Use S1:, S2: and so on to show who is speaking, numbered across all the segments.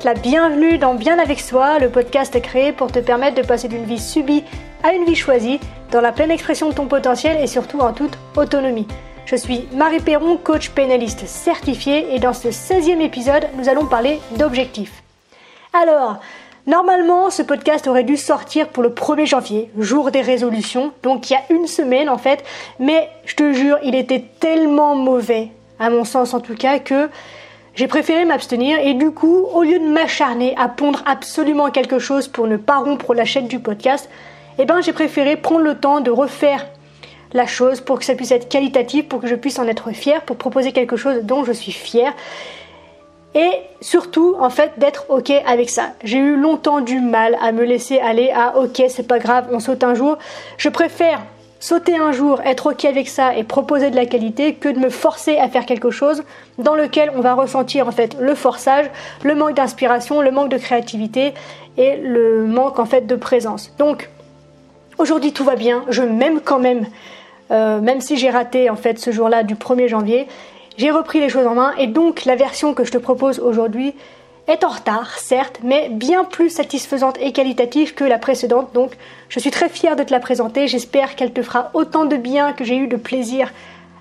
S1: la bienvenue dans Bien avec soi, le podcast créé pour te permettre de passer d'une vie subie à une vie choisie, dans la pleine expression de ton potentiel et surtout en toute autonomie. Je suis Marie Perron, coach pénaliste certifiée et dans ce 16e épisode, nous allons parler d'objectifs. Alors, normalement, ce podcast aurait dû sortir pour le 1er janvier, jour des résolutions, donc il y a une semaine en fait, mais je te jure, il était tellement mauvais, à mon sens en tout cas, que j'ai préféré m'abstenir et du coup, au lieu de m'acharner à pondre absolument quelque chose pour ne pas rompre la chaîne du podcast, eh ben j'ai préféré prendre le temps de refaire la chose pour que ça puisse être qualitatif, pour que je puisse en être fier, pour proposer quelque chose dont je suis fier. Et surtout, en fait, d'être OK avec ça. J'ai eu longtemps du mal à me laisser aller à OK, c'est pas grave, on saute un jour. Je préfère sauter un jour, être OK avec ça et proposer de la qualité que de me forcer à faire quelque chose dans lequel on va ressentir en fait le forçage, le manque d'inspiration, le manque de créativité et le manque en fait de présence. Donc aujourd'hui tout va bien, je m'aime quand même, euh, même si j'ai raté en fait ce jour-là du 1er janvier, j'ai repris les choses en main. Et donc la version que je te propose aujourd'hui est en retard, certes, mais bien plus satisfaisante et qualitative que la précédente. Donc, je suis très fière de te la présenter. J'espère qu'elle te fera autant de bien que j'ai eu de plaisir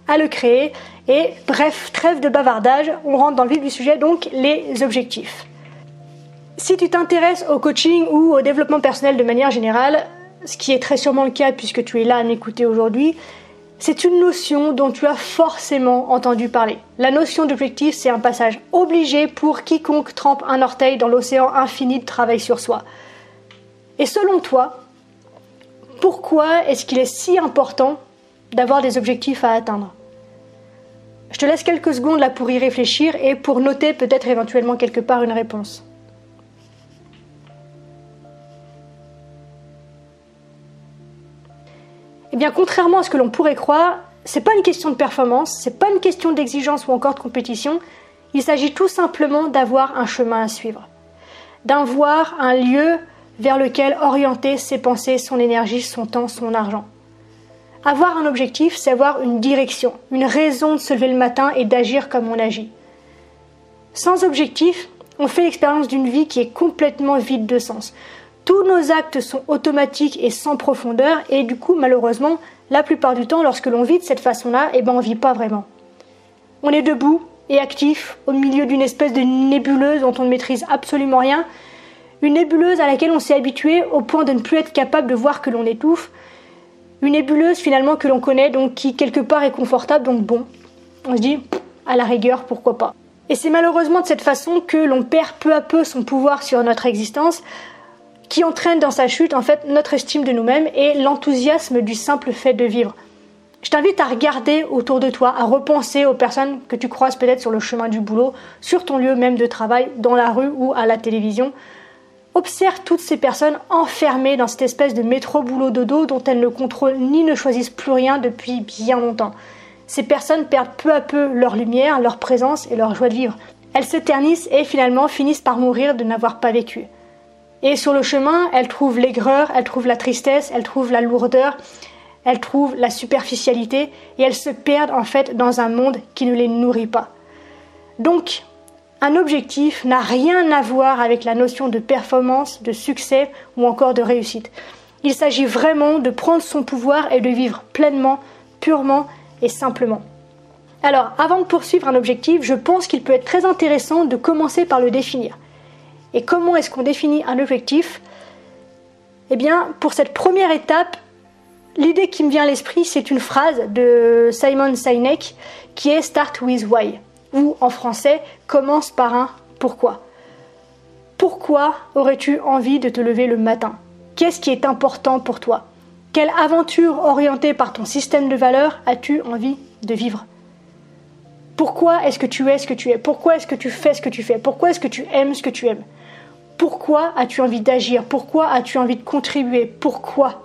S1: à le créer. Et bref, trêve de bavardage, on rentre dans le vif du sujet, donc les objectifs. Si tu t'intéresses au coaching ou au développement personnel de manière générale, ce qui est très sûrement le cas puisque tu es là à m'écouter aujourd'hui, c'est une notion dont tu as forcément entendu parler. La notion d'objectif, c'est un passage obligé pour quiconque trempe un orteil dans l'océan infini de travail sur soi. Et selon toi, pourquoi est-ce qu'il est si important d'avoir des objectifs à atteindre? Je te laisse quelques secondes là pour y réfléchir et pour noter peut-être éventuellement quelque part une réponse. Eh bien, contrairement à ce que l'on pourrait croire, c'est pas une question de performance, c'est pas une question d'exigence ou encore de compétition. Il s'agit tout simplement d'avoir un chemin à suivre, d'avoir un lieu vers lequel orienter ses pensées, son énergie, son temps, son argent. Avoir un objectif, c'est avoir une direction, une raison de se lever le matin et d'agir comme on agit. Sans objectif, on fait l'expérience d'une vie qui est complètement vide de sens. Tous nos actes sont automatiques et sans profondeur et du coup malheureusement la plupart du temps lorsque l'on vit de cette façon-là, eh ben on vit pas vraiment. On est debout et actif au milieu d'une espèce de nébuleuse dont on ne maîtrise absolument rien, une nébuleuse à laquelle on s'est habitué au point de ne plus être capable de voir que l'on étouffe, une nébuleuse finalement que l'on connaît donc qui quelque part est confortable donc bon, on se dit à la rigueur pourquoi pas. Et c'est malheureusement de cette façon que l'on perd peu à peu son pouvoir sur notre existence qui entraîne dans sa chute en fait notre estime de nous-mêmes et l'enthousiasme du simple fait de vivre. Je t'invite à regarder autour de toi, à repenser aux personnes que tu croises peut-être sur le chemin du boulot, sur ton lieu même de travail, dans la rue ou à la télévision. Observe toutes ces personnes enfermées dans cette espèce de métro-boulot-dodo dont elles ne contrôlent ni ne choisissent plus rien depuis bien longtemps. Ces personnes perdent peu à peu leur lumière, leur présence et leur joie de vivre. Elles se ternissent et finalement finissent par mourir de n'avoir pas vécu. Et sur le chemin, elle trouve l'aigreur, elle trouve la tristesse, elle trouve la lourdeur, elle trouve la superficialité et elles se perdent en fait dans un monde qui ne les nourrit pas. Donc, un objectif n'a rien à voir avec la notion de performance, de succès ou encore de réussite. Il s'agit vraiment de prendre son pouvoir et de vivre pleinement, purement et simplement. Alors, avant de poursuivre un objectif, je pense qu'il peut être très intéressant de commencer par le définir. Et comment est-ce qu'on définit un objectif? Eh bien, pour cette première étape, l'idée qui me vient à l'esprit, c'est une phrase de Simon Sinek qui est Start with Why, ou en français, commence par un pourquoi. Pourquoi aurais-tu envie de te lever le matin? Qu'est-ce qui est important pour toi? Quelle aventure orientée par ton système de valeurs as-tu envie de vivre? Pourquoi est-ce que tu es ce que tu es? Pourquoi est-ce que tu fais ce que tu fais? Pourquoi est-ce que tu aimes ce que tu aimes? Pourquoi as-tu envie d'agir? Pourquoi as-tu envie de contribuer? Pourquoi?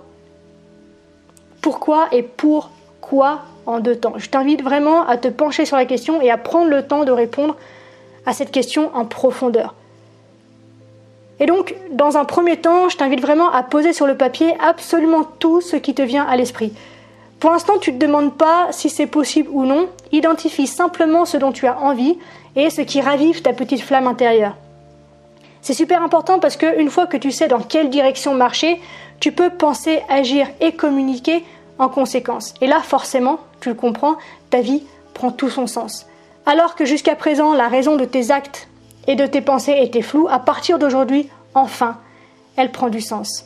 S1: Pourquoi et pourquoi en deux temps? Je t'invite vraiment à te pencher sur la question et à prendre le temps de répondre à cette question en profondeur. Et donc, dans un premier temps, je t'invite vraiment à poser sur le papier absolument tout ce qui te vient à l'esprit. Pour l'instant, tu ne te demandes pas si c'est possible ou non, identifie simplement ce dont tu as envie et ce qui ravive ta petite flamme intérieure. C'est super important parce qu'une fois que tu sais dans quelle direction marcher, tu peux penser, agir et communiquer en conséquence. Et là, forcément, tu le comprends, ta vie prend tout son sens. Alors que jusqu'à présent, la raison de tes actes et de tes pensées était floue, à partir d'aujourd'hui, enfin, elle prend du sens.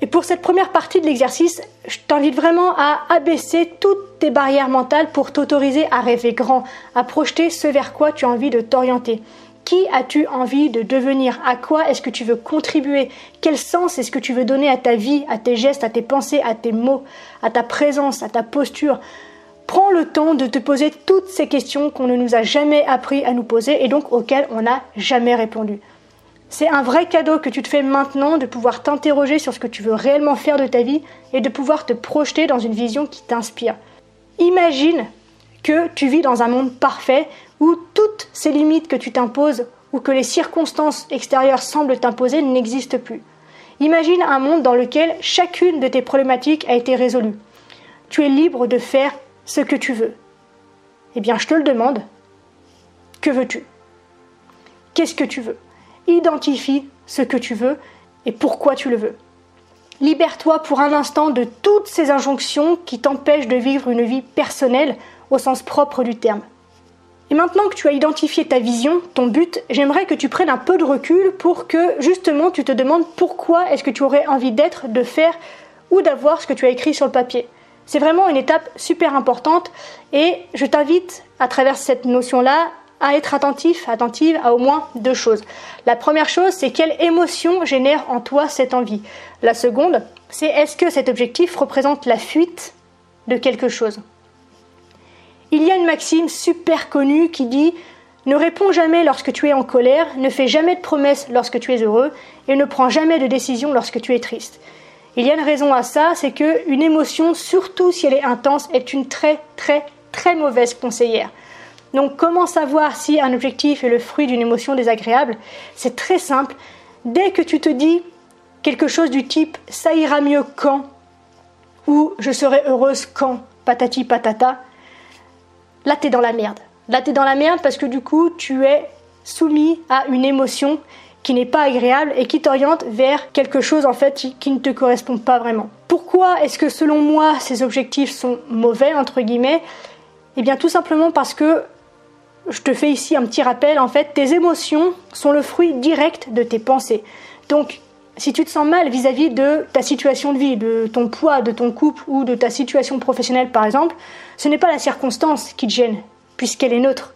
S1: Et pour cette première partie de l'exercice, je t'invite vraiment à abaisser toutes tes barrières mentales pour t'autoriser à rêver grand, à projeter ce vers quoi tu as envie de t'orienter. Qui as-tu envie de devenir? À quoi est-ce que tu veux contribuer? Quel sens est-ce que tu veux donner à ta vie, à tes gestes, à tes pensées, à tes mots, à ta présence, à ta posture? Prends le temps de te poser toutes ces questions qu'on ne nous a jamais appris à nous poser et donc auxquelles on n'a jamais répondu. C'est un vrai cadeau que tu te fais maintenant de pouvoir t'interroger sur ce que tu veux réellement faire de ta vie et de pouvoir te projeter dans une vision qui t'inspire. Imagine que tu vis dans un monde parfait où toutes ces limites que tu t'imposes ou que les circonstances extérieures semblent t'imposer n'existent plus. Imagine un monde dans lequel chacune de tes problématiques a été résolue. Tu es libre de faire ce que tu veux. Eh bien, je te le demande. Que veux-tu? Qu'est-ce que tu veux? Identifie ce que tu veux et pourquoi tu le veux. Libère-toi pour un instant de toutes ces injonctions qui t'empêchent de vivre une vie personnelle au sens propre du terme. Et maintenant que tu as identifié ta vision, ton but, j'aimerais que tu prennes un peu de recul pour que justement tu te demandes pourquoi est-ce que tu aurais envie d'être, de faire ou d'avoir ce que tu as écrit sur le papier. C'est vraiment une étape super importante et je t'invite à travers cette notion-là à être attentif, attentive à au moins deux choses. La première chose, c'est quelle émotion génère en toi cette envie. La seconde, c'est est-ce que cet objectif représente la fuite de quelque chose? Il y a une maxime super connue qui dit ne réponds jamais lorsque tu es en colère, ne fais jamais de promesses lorsque tu es heureux et ne prends jamais de décision lorsque tu es triste. Il y a une raison à ça, c'est que une émotion, surtout si elle est intense, est une très très très mauvaise conseillère. Donc comment savoir si un objectif est le fruit d'une émotion désagréable? C'est très simple. Dès que tu te dis quelque chose du type ça ira mieux quand ou je serai heureuse quand patati patata, là tu es dans la merde. Là tu es dans la merde parce que du coup tu es soumis à une émotion qui n'est pas agréable et qui t'oriente vers quelque chose en fait qui ne te correspond pas vraiment. Pourquoi est-ce que selon moi ces objectifs sont mauvais entre guillemets? Eh bien tout simplement parce que je te fais ici un petit rappel en fait, tes émotions sont le fruit direct de tes pensées. Donc si tu te sens mal vis-à-vis de ta situation de vie, de ton poids, de ton couple ou de ta situation professionnelle par exemple, ce n'est pas la circonstance qui te gêne, puisqu'elle est neutre.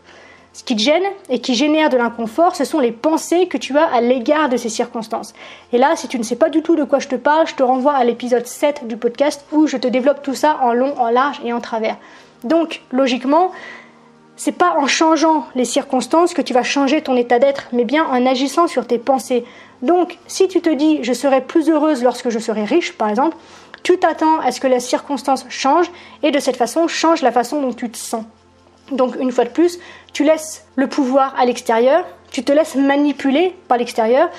S1: Ce qui te gêne et qui génère de l'inconfort, ce sont les pensées que tu as à l'égard de ces circonstances. Et là, si tu ne sais pas du tout de quoi je te parle, je te renvoie à l'épisode 7 du podcast où je te développe tout ça en long, en large et en travers. Donc, logiquement, c'est pas en changeant les circonstances que tu vas changer ton état d'être, mais bien en agissant sur tes pensées. Donc, si tu te dis je serai plus heureuse lorsque je serai riche, par exemple, tu t'attends à ce que la circonstance change et de cette façon change la façon dont tu te sens. Donc une fois de plus, tu laisses le pouvoir à l'extérieur, tu te laisses manipuler par l'extérieur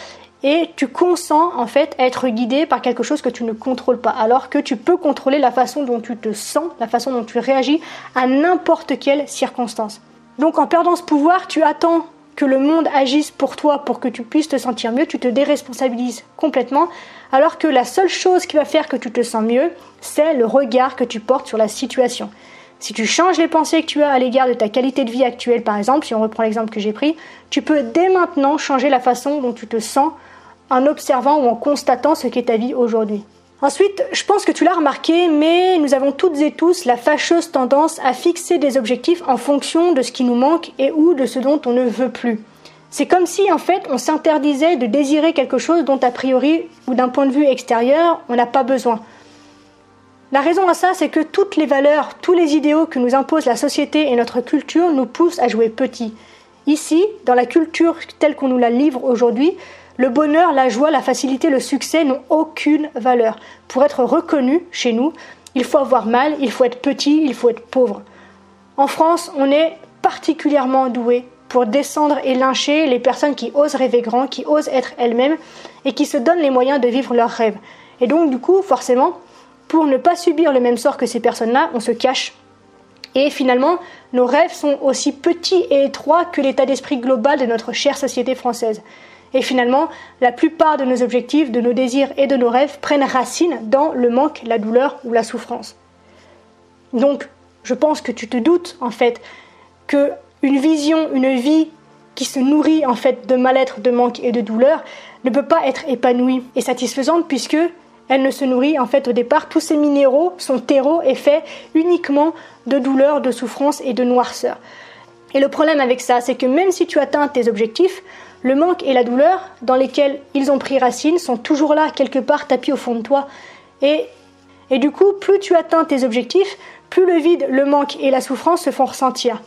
S1: et tu consens en fait à être guidé par quelque chose que tu ne contrôles pas, alors que tu peux contrôler la façon dont tu te sens, la façon dont tu réagis à n'importe quelle circonstance. Donc en perdant ce pouvoir, tu attends que le monde agisse pour toi pour que tu puisses te sentir mieux, tu te déresponsabilises complètement, alors que la seule chose qui va faire que tu te sens mieux, c'est le regard que tu portes sur la situation. Si tu changes les pensées que tu as à l'égard de ta qualité de vie actuelle, par exemple, si on reprend l'exemple que j'ai pris, tu peux dès maintenant changer la façon dont tu te sens en observant ou en constatant ce qu'est ta vie aujourd'hui. Ensuite, je pense que tu l'as remarqué, mais nous avons toutes et tous la fâcheuse tendance à fixer des objectifs en fonction de ce qui nous manque et ou de ce dont on ne veut plus. C'est comme si en fait on s'interdisait de désirer quelque chose dont a priori ou d'un point de vue extérieur on n'a pas besoin. La raison à ça, c'est que toutes les valeurs, tous les idéaux que nous impose la société et notre culture nous poussent à jouer petit. Ici, dans la culture telle qu'on nous la livre aujourd'hui, le bonheur, la joie, la facilité, le succès n'ont aucune valeur. Pour être reconnu chez nous, il faut avoir mal, il faut être petit, il faut être pauvre. En France, on est particulièrement doué pour descendre et lyncher les personnes qui osent rêver grand, qui osent être elles-mêmes et qui se donnent les moyens de vivre leurs rêves. Et donc, du coup, forcément, pour ne pas subir le même sort que ces personnes-là, on se cache. Et finalement, nos rêves sont aussi petits et étroits que l'état d'esprit global de notre chère société française. Et finalement, la plupart de nos objectifs, de nos désirs et de nos rêves prennent racine dans le manque, la douleur ou la souffrance. Donc, je pense que tu te doutes en fait que une vision, une vie qui se nourrit en fait de mal-être, de manque et de douleur ne peut pas être épanouie et satisfaisante puisque elle ne se nourrit en fait au départ tous ces minéraux, son terreau est fait uniquement de douleur, de souffrance et de noirceur. Et le problème avec ça, c'est que même si tu atteins tes objectifs, le manque et la douleur dans lesquels ils ont pris racine sont toujours là, quelque part tapis au fond de toi. Et, et du coup, plus tu atteins tes objectifs, plus le vide, le manque et la souffrance se font ressentir.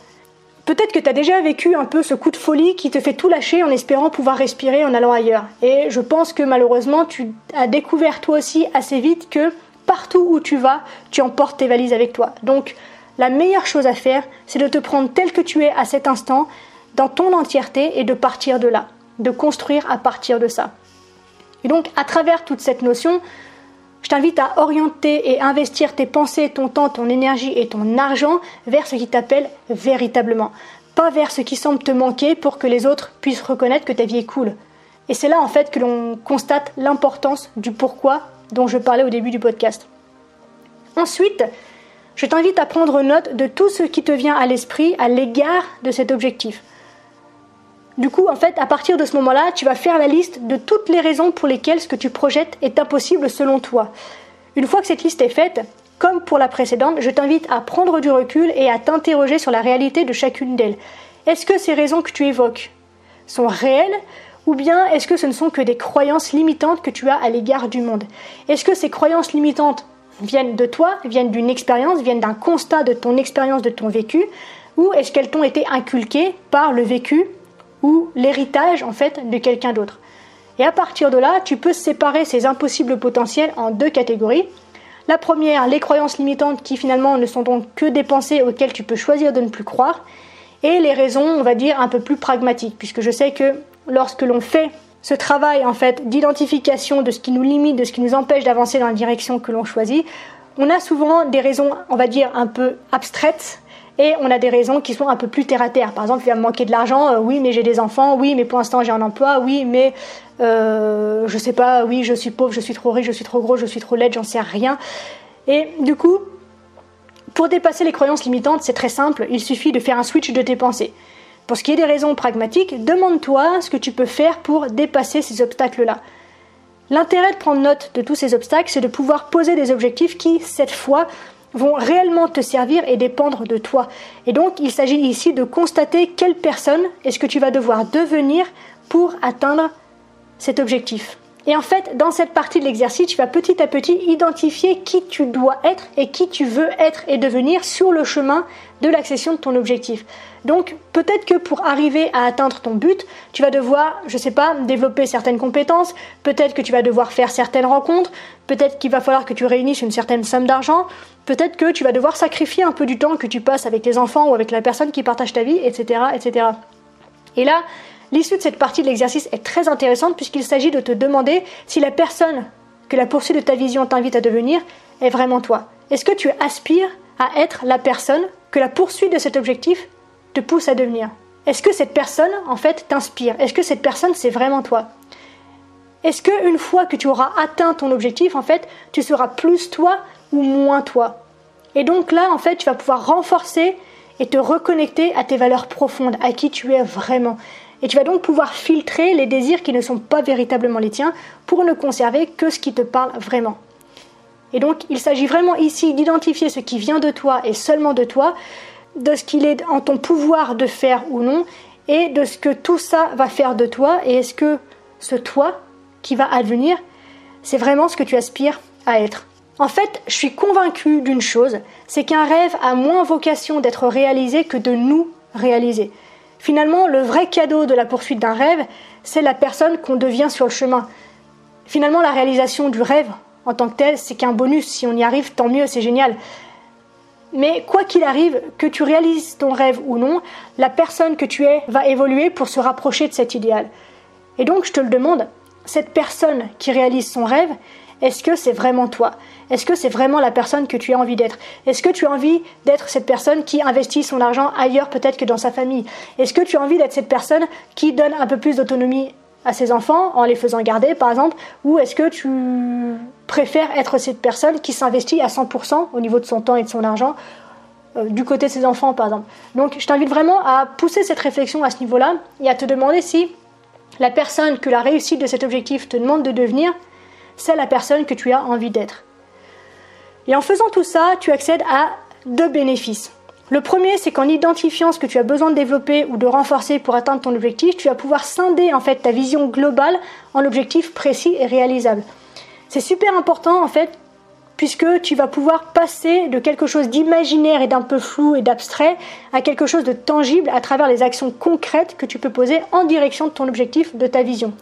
S1: Peut-être que tu as déjà vécu un peu ce coup de folie qui te fait tout lâcher en espérant pouvoir respirer en allant ailleurs. Et je pense que malheureusement, tu as découvert toi aussi assez vite que partout où tu vas, tu emportes tes valises avec toi. Donc, la meilleure chose à faire, c'est de te prendre tel que tu es à cet instant, dans ton entièreté et de partir de là, de construire à partir de ça. Et donc, à travers toute cette notion, je t'invite à orienter et investir tes pensées, ton temps, ton énergie et ton argent vers ce qui t'appelle véritablement, pas vers ce qui semble te manquer pour que les autres puissent reconnaître que ta vie est cool. Et c'est là en fait que l'on constate l'importance du pourquoi dont je parlais au début du podcast. Ensuite, je t'invite à prendre note de tout ce qui te vient à l'esprit à l'égard de cet objectif. Du coup, en fait, à partir de ce moment-là, tu vas faire la liste de toutes les raisons pour lesquelles ce que tu projettes est impossible selon toi. Une fois que cette liste est faite, comme pour la précédente, je t'invite à prendre du recul et à t'interroger sur la réalité de chacune d'elles. Est-ce que ces raisons que tu évoques sont réelles ou bien est-ce que ce ne sont que des croyances limitantes que tu as à l'égard du monde? Est-ce que ces croyances limitantes viennent de toi, viennent d'une expérience, viennent d'un constat de ton expérience, de ton vécu, ou est-ce qu'elles t'ont été inculquées par le vécu ou l'héritage en fait de quelqu'un d'autre. Et à partir de là, tu peux séparer ces impossibles potentiels en deux catégories. La première, les croyances limitantes qui finalement ne sont donc que des pensées auxquelles tu peux choisir de ne plus croire, et les raisons, on va dire, un peu plus pragmatiques, puisque je sais que lorsque l'on fait ce travail en fait d'identification de ce qui nous limite, de ce qui nous empêche d'avancer dans la direction que l'on choisit, on a souvent des raisons, on va dire, un peu abstraites et on a des raisons qui sont un peu plus terre à terre. Par exemple, il va me manquer de l'argent, euh, oui, mais j'ai des enfants, oui, mais pour l'instant j'ai un emploi, oui, mais euh, je sais pas, oui, je suis pauvre, je suis trop riche, je suis trop gros, je suis trop laide, j'en sais rien. Et du coup, pour dépasser les croyances limitantes, c'est très simple, il suffit de faire un switch de tes pensées. Pour ce qui est des raisons pragmatiques, demande-toi ce que tu peux faire pour dépasser ces obstacles-là. L'intérêt de prendre note de tous ces obstacles, c'est de pouvoir poser des objectifs qui, cette fois, vont réellement te servir et dépendre de toi. Et donc, il s'agit ici de constater quelle personne est-ce que tu vas devoir devenir pour atteindre cet objectif. Et en fait, dans cette partie de l'exercice, tu vas petit à petit identifier qui tu dois être et qui tu veux être et devenir sur le chemin de l'accession de ton objectif. Donc, peut-être que pour arriver à atteindre ton but, tu vas devoir, je sais pas, développer certaines compétences, peut-être que tu vas devoir faire certaines rencontres, peut-être qu'il va falloir que tu réunisses une certaine somme d'argent, peut-être que tu vas devoir sacrifier un peu du temps que tu passes avec tes enfants ou avec la personne qui partage ta vie, etc., etc. Et là, L'issue de cette partie de l'exercice est très intéressante puisqu'il s'agit de te demander si la personne que la poursuite de ta vision t'invite à devenir est vraiment toi. Est-ce que tu aspires à être la personne que la poursuite de cet objectif te pousse à devenir? Est-ce que cette personne, en fait, t'inspire? Est-ce que cette personne, c'est vraiment toi? Est-ce que une fois que tu auras atteint ton objectif, en fait, tu seras plus toi ou moins toi? Et donc là, en fait, tu vas pouvoir renforcer et te reconnecter à tes valeurs profondes, à qui tu es vraiment. Et tu vas donc pouvoir filtrer les désirs qui ne sont pas véritablement les tiens pour ne conserver que ce qui te parle vraiment. Et donc il s'agit vraiment ici d'identifier ce qui vient de toi et seulement de toi, de ce qu'il est en ton pouvoir de faire ou non, et de ce que tout ça va faire de toi, et est-ce que ce toi qui va advenir, c'est vraiment ce que tu aspires à être. En fait, je suis convaincue d'une chose, c'est qu'un rêve a moins vocation d'être réalisé que de nous réaliser. Finalement, le vrai cadeau de la poursuite d'un rêve, c'est la personne qu'on devient sur le chemin. Finalement, la réalisation du rêve en tant que tel, c'est qu'un bonus. Si on y arrive, tant mieux, c'est génial. Mais quoi qu'il arrive, que tu réalises ton rêve ou non, la personne que tu es va évoluer pour se rapprocher de cet idéal. Et donc, je te le demande, cette personne qui réalise son rêve, est-ce que c'est vraiment toi? Est-ce que c'est vraiment la personne que tu as envie d'être? Est-ce que tu as envie d'être cette personne qui investit son argent ailleurs peut-être que dans sa famille? Est-ce que tu as envie d'être cette personne qui donne un peu plus d'autonomie à ces enfants en les faisant garder par exemple? Ou est-ce que tu préfères être cette personne qui s'investit à 100% au niveau de son temps et de son argent euh, du côté de ses enfants par exemple? Donc je t'invite vraiment à pousser cette réflexion à ce niveau-là et à te demander si la personne que la réussite de cet objectif te demande de devenir, c'est la personne que tu as envie d'être. Et en faisant tout ça, tu accèdes à deux bénéfices. Le premier, c'est qu'en identifiant ce que tu as besoin de développer ou de renforcer pour atteindre ton objectif, tu vas pouvoir scinder en fait ta vision globale en objectifs précis et réalisables. C'est super important en fait puisque tu vas pouvoir passer de quelque chose d'imaginaire et d'un peu flou et d'abstrait à quelque chose de tangible à travers les actions concrètes que tu peux poser en direction de ton objectif, de ta vision.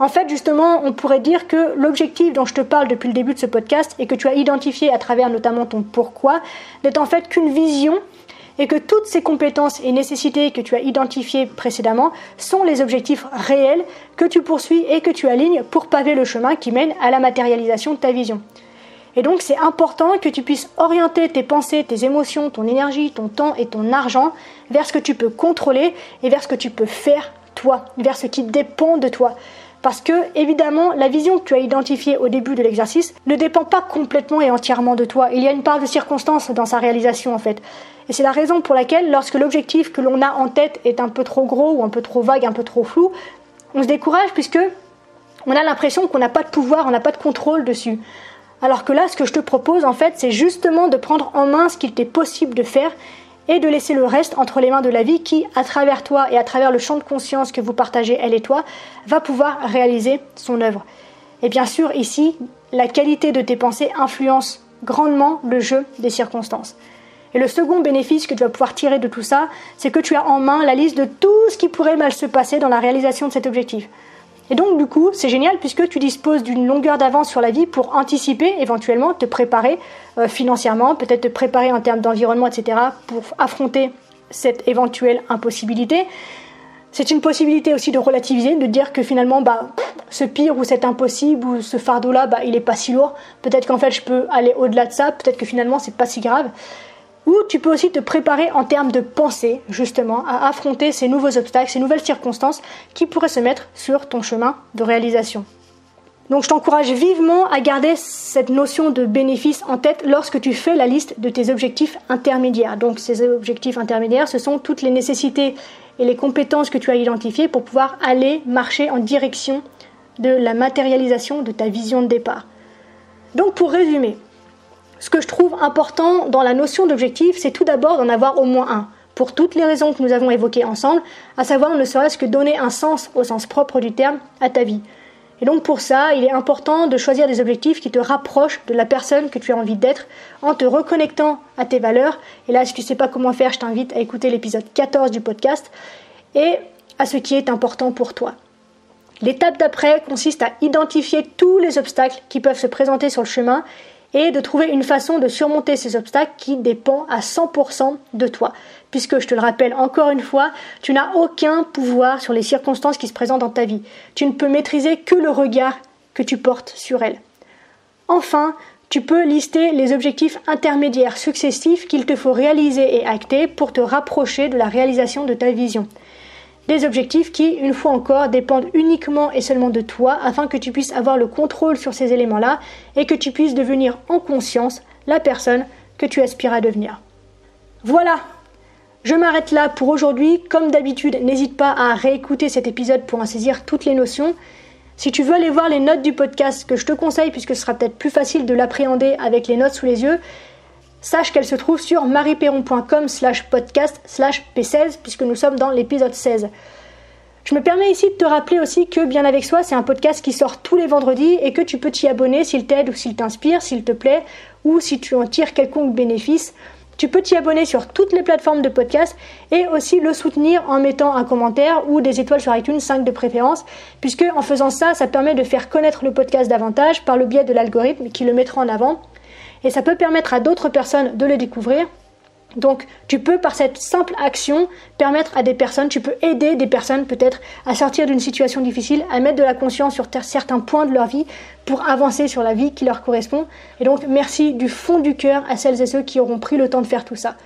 S1: En fait, justement, on pourrait dire que l'objectif dont je te parle depuis le début de ce podcast et que tu as identifié à travers notamment ton pourquoi n'est en fait qu'une vision et que toutes ces compétences et nécessités que tu as identifiées précédemment sont les objectifs réels que tu poursuis et que tu alignes pour paver le chemin qui mène à la matérialisation de ta vision. Et donc c'est important que tu puisses orienter tes pensées, tes émotions, ton énergie, ton temps et ton argent vers ce que tu peux contrôler et vers ce que tu peux faire toi, vers ce qui dépend de toi. Parce que, évidemment, la vision que tu as identifiée au début de l'exercice ne dépend pas complètement et entièrement de toi. Il y a une part de circonstance dans sa réalisation, en fait. Et c'est la raison pour laquelle, lorsque l'objectif que l'on a en tête est un peu trop gros ou un peu trop vague, un peu trop flou, on se décourage puisque on a l'impression qu'on n'a pas de pouvoir, on n'a pas de contrôle dessus. Alors que là, ce que je te propose, en fait, c'est justement de prendre en main ce qu'il t'est possible de faire et de laisser le reste entre les mains de la vie qui, à travers toi et à travers le champ de conscience que vous partagez, elle et toi, va pouvoir réaliser son œuvre. Et bien sûr, ici, la qualité de tes pensées influence grandement le jeu des circonstances. Et le second bénéfice que tu vas pouvoir tirer de tout ça, c'est que tu as en main la liste de tout ce qui pourrait mal se passer dans la réalisation de cet objectif. Et donc, du coup, c'est génial puisque tu disposes d'une longueur d'avance sur la vie pour anticiper, éventuellement, te préparer euh, financièrement, peut-être te préparer en termes d'environnement, etc., pour affronter cette éventuelle impossibilité. C'est une possibilité aussi de relativiser, de dire que finalement, bah, ce pire ou cet impossible ou ce fardeau-là, bah, il est pas si lourd. Peut-être qu'en fait, je peux aller au-delà de ça. Peut-être que finalement, c'est pas si grave. Ou tu peux aussi te préparer en termes de pensée, justement, à affronter ces nouveaux obstacles, ces nouvelles circonstances qui pourraient se mettre sur ton chemin de réalisation. Donc je t'encourage vivement à garder cette notion de bénéfice en tête lorsque tu fais la liste de tes objectifs intermédiaires. Donc ces objectifs intermédiaires, ce sont toutes les nécessités et les compétences que tu as identifiées pour pouvoir aller marcher en direction de la matérialisation de ta vision de départ. Donc pour résumer, ce que je trouve important dans la notion d'objectif, c'est tout d'abord d'en avoir au moins un, pour toutes les raisons que nous avons évoquées ensemble, à savoir ne serait-ce que donner un sens au sens propre du terme à ta vie. Et donc pour ça, il est important de choisir des objectifs qui te rapprochent de la personne que tu as envie d'être en te reconnectant à tes valeurs. Et là, si tu ne sais pas comment faire, je t'invite à écouter l'épisode 14 du podcast et à ce qui est important pour toi. L'étape d'après consiste à identifier tous les obstacles qui peuvent se présenter sur le chemin et de trouver une façon de surmonter ces obstacles qui dépend à 100% de toi. Puisque, je te le rappelle encore une fois, tu n'as aucun pouvoir sur les circonstances qui se présentent dans ta vie. Tu ne peux maîtriser que le regard que tu portes sur elles. Enfin, tu peux lister les objectifs intermédiaires successifs qu'il te faut réaliser et acter pour te rapprocher de la réalisation de ta vision. Des objectifs qui, une fois encore, dépendent uniquement et seulement de toi afin que tu puisses avoir le contrôle sur ces éléments-là et que tu puisses devenir en conscience la personne que tu aspires à devenir. Voilà, je m'arrête là pour aujourd'hui. Comme d'habitude, n'hésite pas à réécouter cet épisode pour en saisir toutes les notions. Si tu veux aller voir les notes du podcast, que je te conseille puisque ce sera peut-être plus facile de l'appréhender avec les notes sous les yeux, sache qu'elle se trouve sur marieperron.com slash podcast slash p16 puisque nous sommes dans l'épisode 16. Je me permets ici de te rappeler aussi que Bien avec soi, c'est un podcast qui sort tous les vendredis et que tu peux t'y abonner s'il t'aide ou s'il t'inspire, s'il te plaît, ou si tu en tires quelconque bénéfice. Tu peux t'y abonner sur toutes les plateformes de podcast et aussi le soutenir en mettant un commentaire ou des étoiles sur iTunes, 5 de préférence, puisque en faisant ça, ça permet de faire connaître le podcast davantage par le biais de l'algorithme qui le mettra en avant et ça peut permettre à d'autres personnes de le découvrir. Donc tu peux par cette simple action permettre à des personnes, tu peux aider des personnes peut-être à sortir d'une situation difficile, à mettre de la conscience sur certains points de leur vie pour avancer sur la vie qui leur correspond. Et donc merci du fond du cœur à celles et ceux qui auront pris le temps de faire tout ça.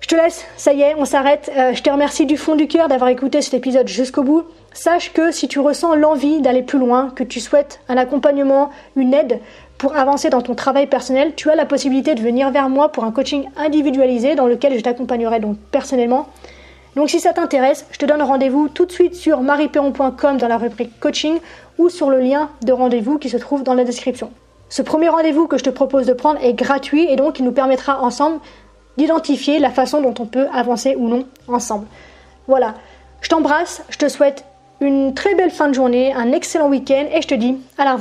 S1: Je te laisse, ça y est, on s'arrête. Euh, je te remercie du fond du cœur d'avoir écouté cet épisode jusqu'au bout. Sache que si tu ressens l'envie d'aller plus loin, que tu souhaites un accompagnement, une aide pour avancer dans ton travail personnel, tu as la possibilité de venir vers moi pour un coaching individualisé dans lequel je t'accompagnerai donc personnellement. Donc si ça t'intéresse, je te donne rendez-vous tout de suite sur marieperron.com dans la rubrique coaching ou sur le lien de rendez-vous qui se trouve dans la description. Ce premier rendez-vous que je te propose de prendre est gratuit et donc il nous permettra ensemble d'identifier la façon dont on peut avancer ou non ensemble. Voilà, je t'embrasse, je te souhaite une très belle fin de journée, un excellent week-end et je te dis à la.